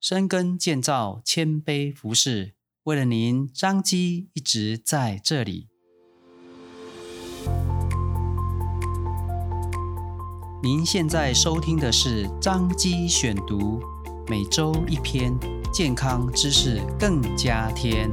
深耕建造，谦卑服侍，为了您，张基一直在这里。您现在收听的是张基选读，每周一篇健康知识，更加添。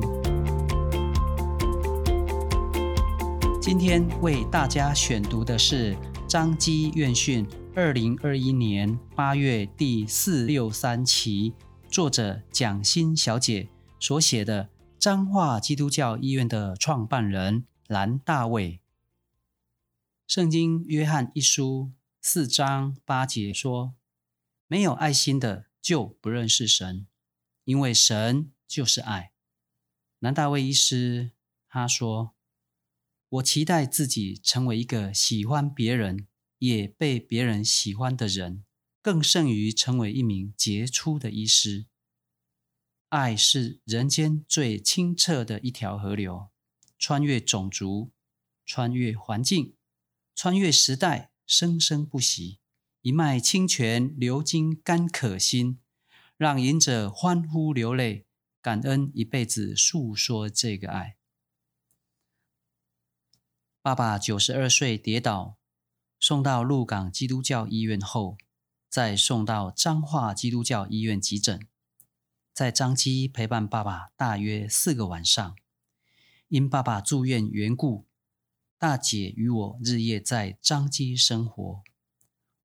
今天为大家选读的是张基院讯二零二一年八月第四六三期。作者蒋欣小姐所写的《彰化基督教医院的创办人蓝大卫》。圣经约翰一书四章八节说：“没有爱心的就不认识神，因为神就是爱。”蓝大卫医师他说：“我期待自己成为一个喜欢别人也被别人喜欢的人。”更胜于成为一名杰出的医师。爱是人间最清澈的一条河流，穿越种族，穿越环境，穿越时代，生生不息。一脉清泉流经干渴心，让饮者欢呼流泪，感恩一辈子诉说这个爱。爸爸九十二岁跌倒，送到鹿港基督教医院后。再送到彰化基督教医院急诊，在彰基陪伴爸爸大约四个晚上。因爸爸住院缘故，大姐与我日夜在彰基生活。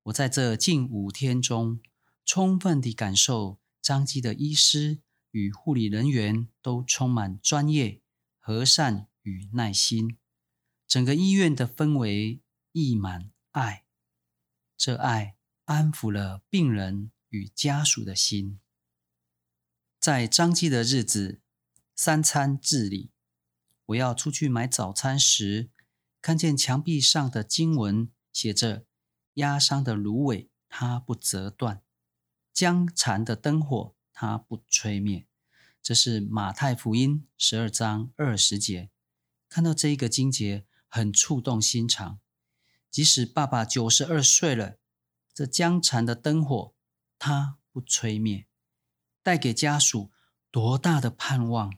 我在这近五天中，充分地感受彰基的医师与护理人员都充满专业、和善与耐心。整个医院的氛围溢满爱，这爱。安抚了病人与家属的心。在彰基的日子，三餐自理。我要出去买早餐时，看见墙壁上的经文写着：“压伤的芦苇，它不折断；将残的灯火，它不吹灭。”这是马太福音十二章二十节。看到这一个经节，很触动心肠。即使爸爸九十二岁了。这将残的灯火，它不吹灭，带给家属多大的盼望！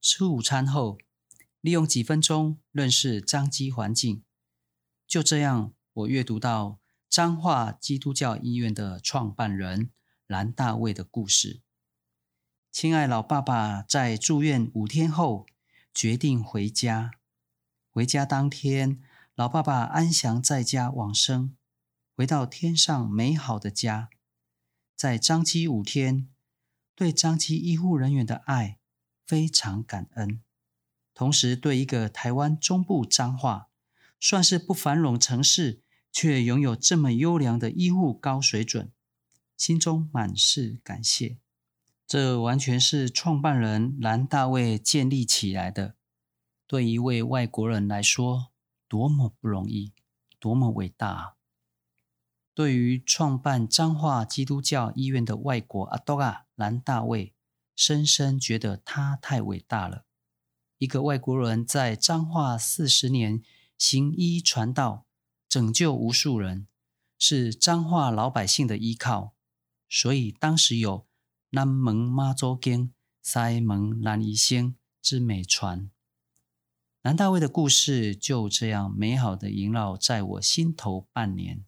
吃午餐后，利用几分钟认识彰基环境。就这样，我阅读到彰化基督教医院的创办人蓝大卫的故事。亲爱老爸爸在住院五天后，决定回家。回家当天，老爸爸安详在家往生。回到天上美好的家，在彰基五天，对彰基医护人员的爱非常感恩，同时对一个台湾中部彰化算是不繁荣城市，却拥有这么优良的医护高水准，心中满是感谢。这完全是创办人蓝大卫建立起来的，对一位外国人来说，多么不容易，多么伟大啊！对于创办彰化基督教医院的外国阿多亚蓝大卫，深深觉得他太伟大了。一个外国人在彰化四十年行医传道，拯救无数人，是彰化老百姓的依靠。所以当时有“南门妈祖经，西门兰医仙”之美传。蓝大卫的故事就这样美好的萦绕在我心头半年。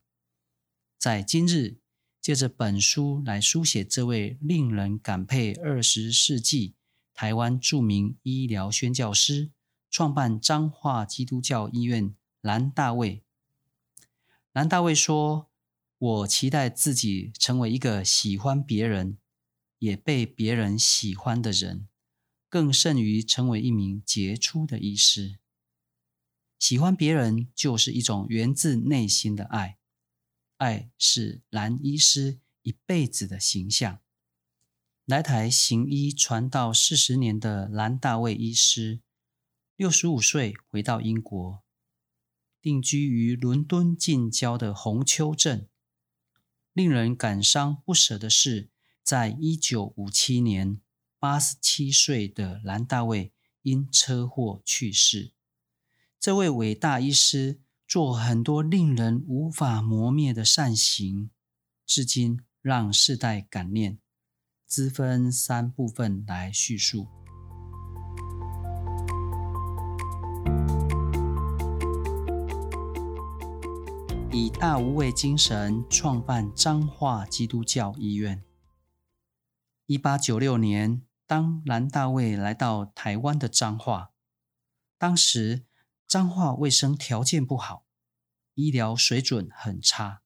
在今日，借着本书来书写这位令人感佩二十世纪台湾著名医疗宣教师，创办彰化基督教医院蓝大卫。蓝大卫说：“我期待自己成为一个喜欢别人，也被别人喜欢的人，更胜于成为一名杰出的医师。喜欢别人就是一种源自内心的爱。”爱是蓝医师一辈子的形象。来台行医传道四十年的蓝大卫医师，六十五岁回到英国，定居于伦敦近郊的红丘镇。令人感伤不舍的是，在一九五七年，八十七岁的蓝大卫因车祸去世。这位伟大医师。做很多令人无法磨灭的善行，至今让世代感念。兹分三部分来叙述。以大无畏精神创办彰化基督教医院。一八九六年，当蓝大卫来到台湾的彰化，当时彰化卫生条件不好，医疗水准很差。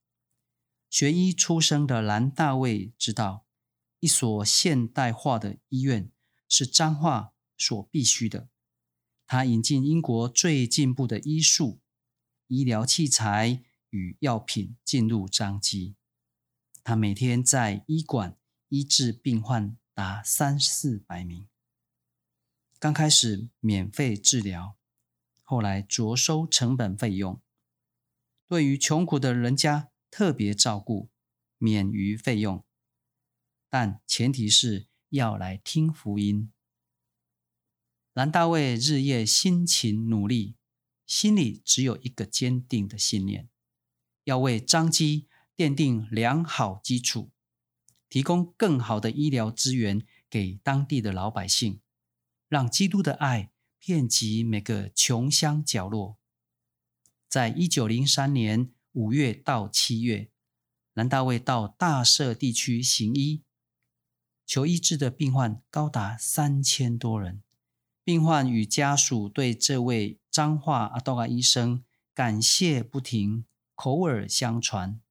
学医出身的蓝大卫知道，一所现代化的医院是彰化所必须的。他引进英国最进步的医术、医疗器材。与药品进入彰基，他每天在医馆医治病患达三四百名。刚开始免费治疗，后来酌收成本费用。对于穷苦的人家特别照顾，免于费用，但前提是要来听福音。蓝大卫日夜辛勤努力，心里只有一个坚定的信念。要为张基奠定良好基础，提供更好的医疗资源给当地的老百姓，让基督的爱遍及每个穷乡角落。在一九零三年五月到七月，南大卫到大社地区行医，求医治的病患高达三千多人。病患与家属对这位彰化阿多亚医生感谢不停。口耳相传，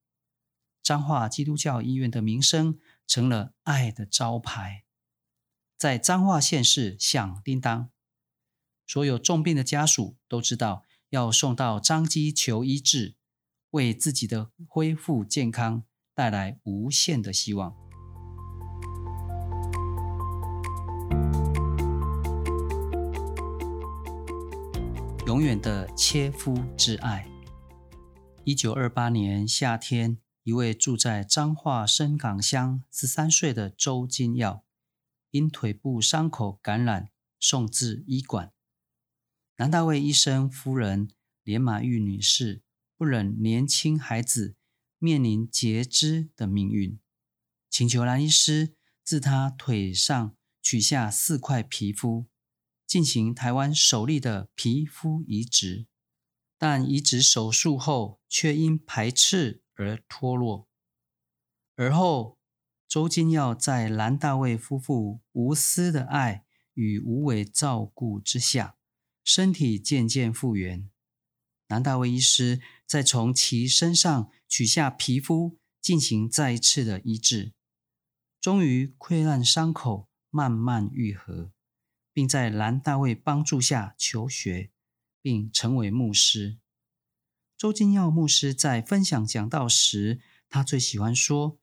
彰化基督教医院的名声成了爱的招牌，在彰化县市响叮当。所有重病的家属都知道要送到彰基求医治，为自己的恢复健康带来无限的希望。永远的切肤之爱。一九二八年夏天，一位住在彰化深港乡十三岁的周金耀，因腿部伤口感染送至医馆。蓝大卫医生夫人连马玉女士不忍年轻孩子面临截肢的命运，请求蓝医师自他腿上取下四块皮肤，进行台湾首例的皮肤移植。但移植手术后却因排斥而脱落。而后，周金耀在蓝大卫夫妇无私的爱与无微照顾之下，身体渐渐复原。蓝大卫医师再从其身上取下皮肤，进行再一次的医治，终于溃烂伤口慢慢愈合，并在蓝大卫帮助下求学。并成为牧师。周金耀牧师在分享讲道时，他最喜欢说：“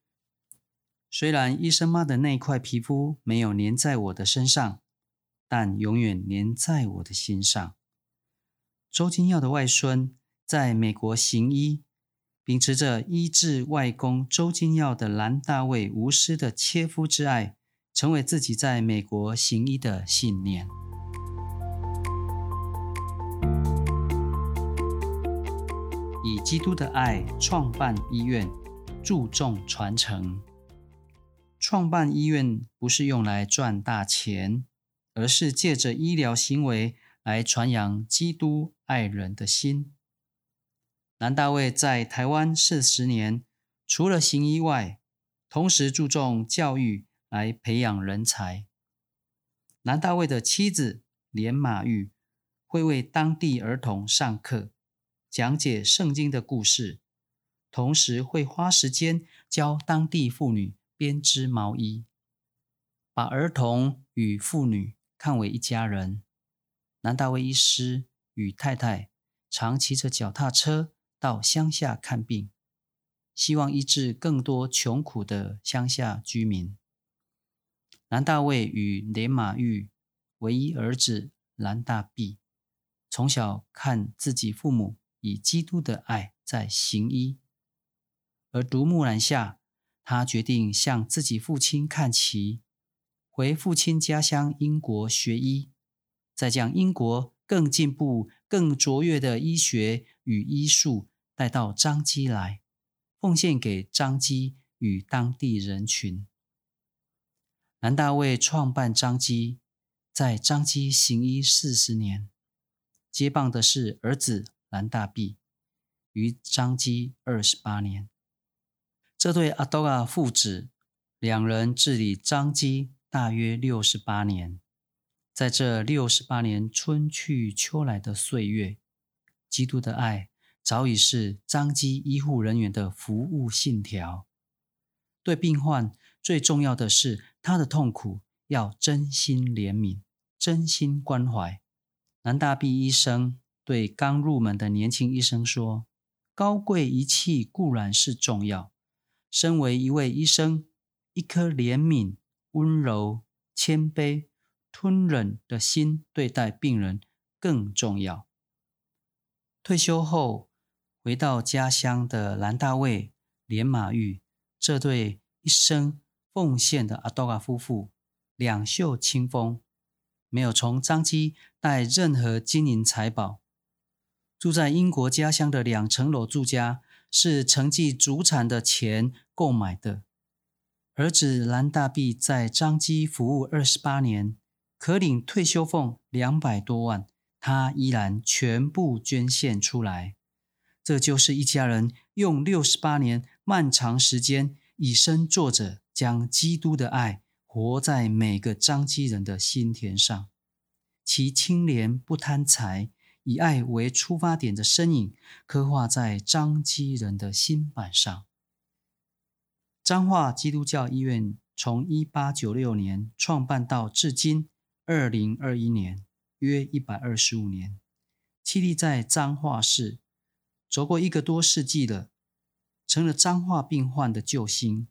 虽然医生妈的那块皮肤没有粘在我的身上，但永远粘在我的心上。”周金耀的外孙在美国行医，秉持着医治外公周金耀的蓝大卫无私的切肤之爱，成为自己在美国行医的信念。以基督的爱创办医院，注重传承。创办医院不是用来赚大钱，而是借着医疗行为来传扬基督爱人的心。南大卫在台湾四十年，除了行医外，同时注重教育来培养人才。南大卫的妻子连马玉会为当地儿童上课。讲解圣经的故事，同时会花时间教当地妇女编织毛衣，把儿童与妇女看为一家人。南大卫医师与太太常骑着脚踏车到乡下看病，希望医治更多穷苦的乡下居民。南大卫与连马玉唯一儿子蓝大弼，从小看自己父母。以基督的爱在行医，而独木南下，他决定向自己父亲看齐，回父亲家乡英国学医，再将英国更进步、更卓越的医学与医术带到彰基来，奉献给彰基与当地人群。南大卫创办彰基，在彰基行医四十年，接棒的是儿子南大弼，于彰基二十八年。这对阿多亚父子两人治理彰基大约六十八年。在这六十八年春去秋来的岁月，基督的爱早已是彰基医护人员的服务信条。对病患最重要的是他的痛苦要真心怜悯、真心关怀。南大毕医生对刚入门的年轻医生说：“高贵仪器固然是重要，身为一位医生，一颗怜悯、温柔、谦卑。”吞忍的心对待病人更重要。退休后回到家乡的蓝大卫、连马玉这对一生奉献的阿多亚夫妇，两袖清风，没有从张基带任何金银财宝。住在英国家乡的两层楼住家是承继祖产的钱购买的。儿子蓝大弼在彰基服务二十八年。可领退休俸两百多万，他依然全部捐献出来。这就是一家人用六十八年漫长时间，以身作则，将基督的爱活在每个彰基人的心田上。其清廉不贪财，以爱为出发点的身影，刻画在彰基人的心板上。彰化基督教医院从一八九六年创办到至今。二零二一年，约一百二十五年，屹立在彰化市，走过一个多世纪了，成了彰化病患的救星，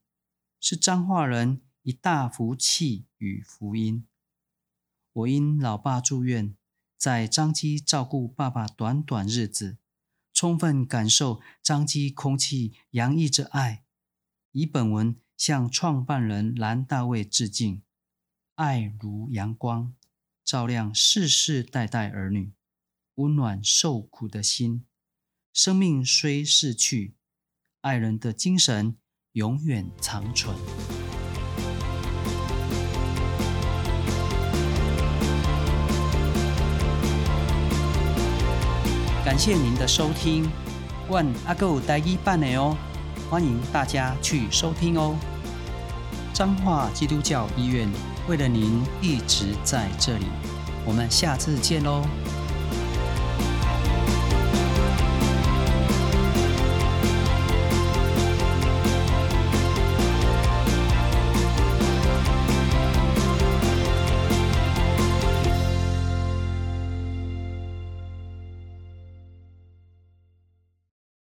是彰化人一大福气与福音。我因老爸住院，在彰基照顾爸爸短短日子，充分感受彰基空气洋溢着爱。以本文向创办人蓝大卫致敬。爱如阳光，照亮世世代代儿女，温暖受苦的心。生命虽逝去，爱人的精神永远长存。感谢您的收听，万阿狗带一半的哦，欢迎大家去收听哦。彰化基督教医院。为了您一直在这里，我们下次见喽。